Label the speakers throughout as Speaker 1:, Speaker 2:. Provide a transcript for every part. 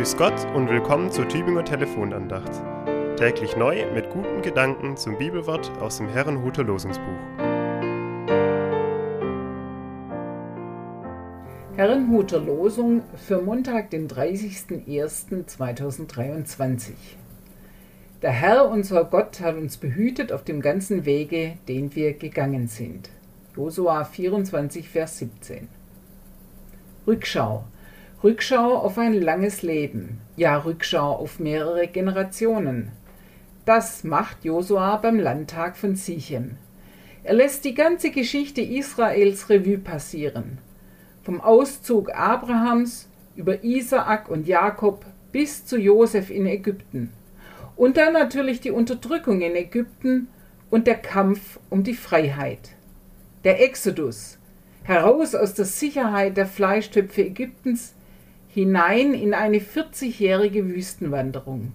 Speaker 1: Grüß Gott und willkommen zur Tübinger Telefonandacht. Täglich neu mit guten Gedanken zum Bibelwort aus dem Herrenhuter Losungsbuch.
Speaker 2: Herrenhuter Losung für Montag, den 30.01.2023. Der Herr, unser Gott, hat uns behütet auf dem ganzen Wege, den wir gegangen sind. Josua 24, Vers 17. Rückschau. Rückschau auf ein langes Leben, ja Rückschau auf mehrere Generationen. Das macht Josua beim Landtag von Sichem. Er lässt die ganze Geschichte Israels Revue passieren. Vom Auszug Abrahams über Isaak und Jakob bis zu Josef in Ägypten. Und dann natürlich die Unterdrückung in Ägypten und der Kampf um die Freiheit. Der Exodus, heraus aus der Sicherheit der Fleischtöpfe Ägyptens hinein in eine 40-jährige Wüstenwanderung.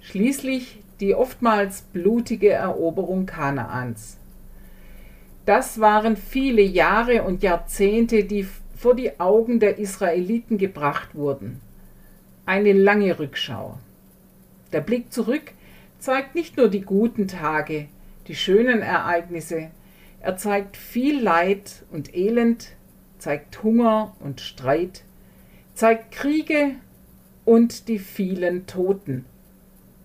Speaker 2: Schließlich die oftmals blutige Eroberung Kanaans. Das waren viele Jahre und Jahrzehnte, die vor die Augen der Israeliten gebracht wurden. Eine lange Rückschau. Der Blick zurück zeigt nicht nur die guten Tage, die schönen Ereignisse, er zeigt viel Leid und Elend, zeigt Hunger und Streit, zeigt Kriege und die vielen Toten,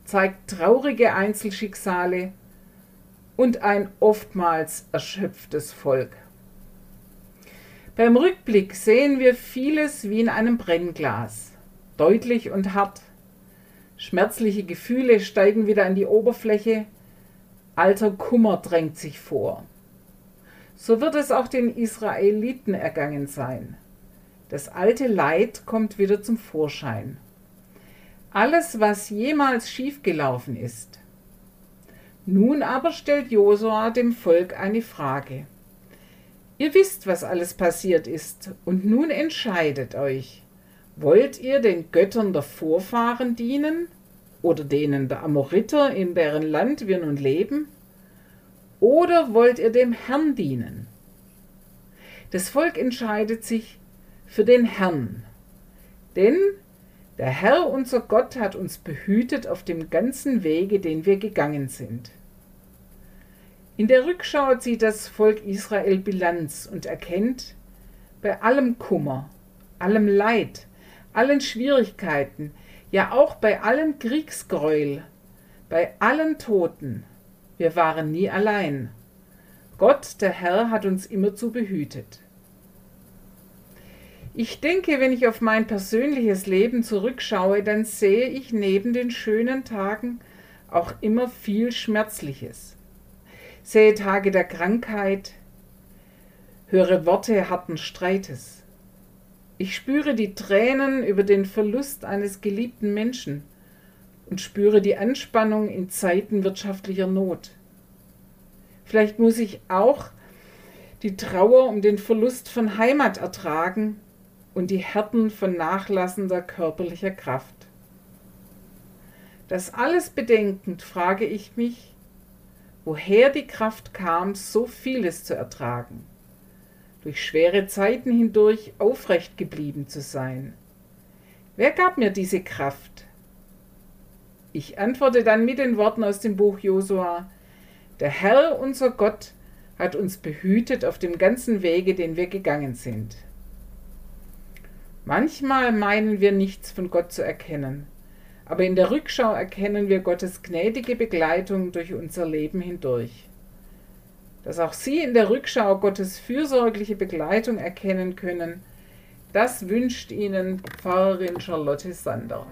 Speaker 2: zeigt traurige Einzelschicksale und ein oftmals erschöpftes Volk. Beim Rückblick sehen wir vieles wie in einem Brennglas, deutlich und hart. Schmerzliche Gefühle steigen wieder an die Oberfläche, alter Kummer drängt sich vor. So wird es auch den Israeliten ergangen sein. Das alte Leid kommt wieder zum Vorschein. Alles, was jemals schiefgelaufen ist. Nun aber stellt Josua dem Volk eine Frage. Ihr wisst, was alles passiert ist, und nun entscheidet euch. Wollt ihr den Göttern der Vorfahren dienen oder denen der Amoriter, in deren Land wir nun leben? Oder wollt ihr dem Herrn dienen? Das Volk entscheidet sich für den Herrn. Denn der Herr, unser Gott, hat uns behütet auf dem ganzen Wege, den wir gegangen sind. In der Rückschau zieht das Volk Israel Bilanz und erkennt, bei allem Kummer, allem Leid, allen Schwierigkeiten, ja auch bei allem Kriegsgräuel, bei allen Toten, wir waren nie allein. Gott, der Herr, hat uns immerzu behütet. Ich denke, wenn ich auf mein persönliches Leben zurückschaue, dann sehe ich neben den schönen Tagen auch immer viel Schmerzliches. Sehe Tage der Krankheit, höre Worte harten Streites. Ich spüre die Tränen über den Verlust eines geliebten Menschen und spüre die Anspannung in Zeiten wirtschaftlicher Not. Vielleicht muss ich auch die Trauer um den Verlust von Heimat ertragen und die Härten von nachlassender körperlicher Kraft. Das alles bedenkend frage ich mich, woher die Kraft kam, so vieles zu ertragen, durch schwere Zeiten hindurch aufrecht geblieben zu sein. Wer gab mir diese Kraft? Ich antworte dann mit den Worten aus dem Buch Josua, der Herr, unser Gott, hat uns behütet auf dem ganzen Wege, den wir gegangen sind. Manchmal meinen wir nichts von Gott zu erkennen, aber in der Rückschau erkennen wir Gottes gnädige Begleitung durch unser Leben hindurch. Dass auch Sie in der Rückschau Gottes fürsorgliche Begleitung erkennen können, das wünscht Ihnen Pfarrerin Charlotte Sander.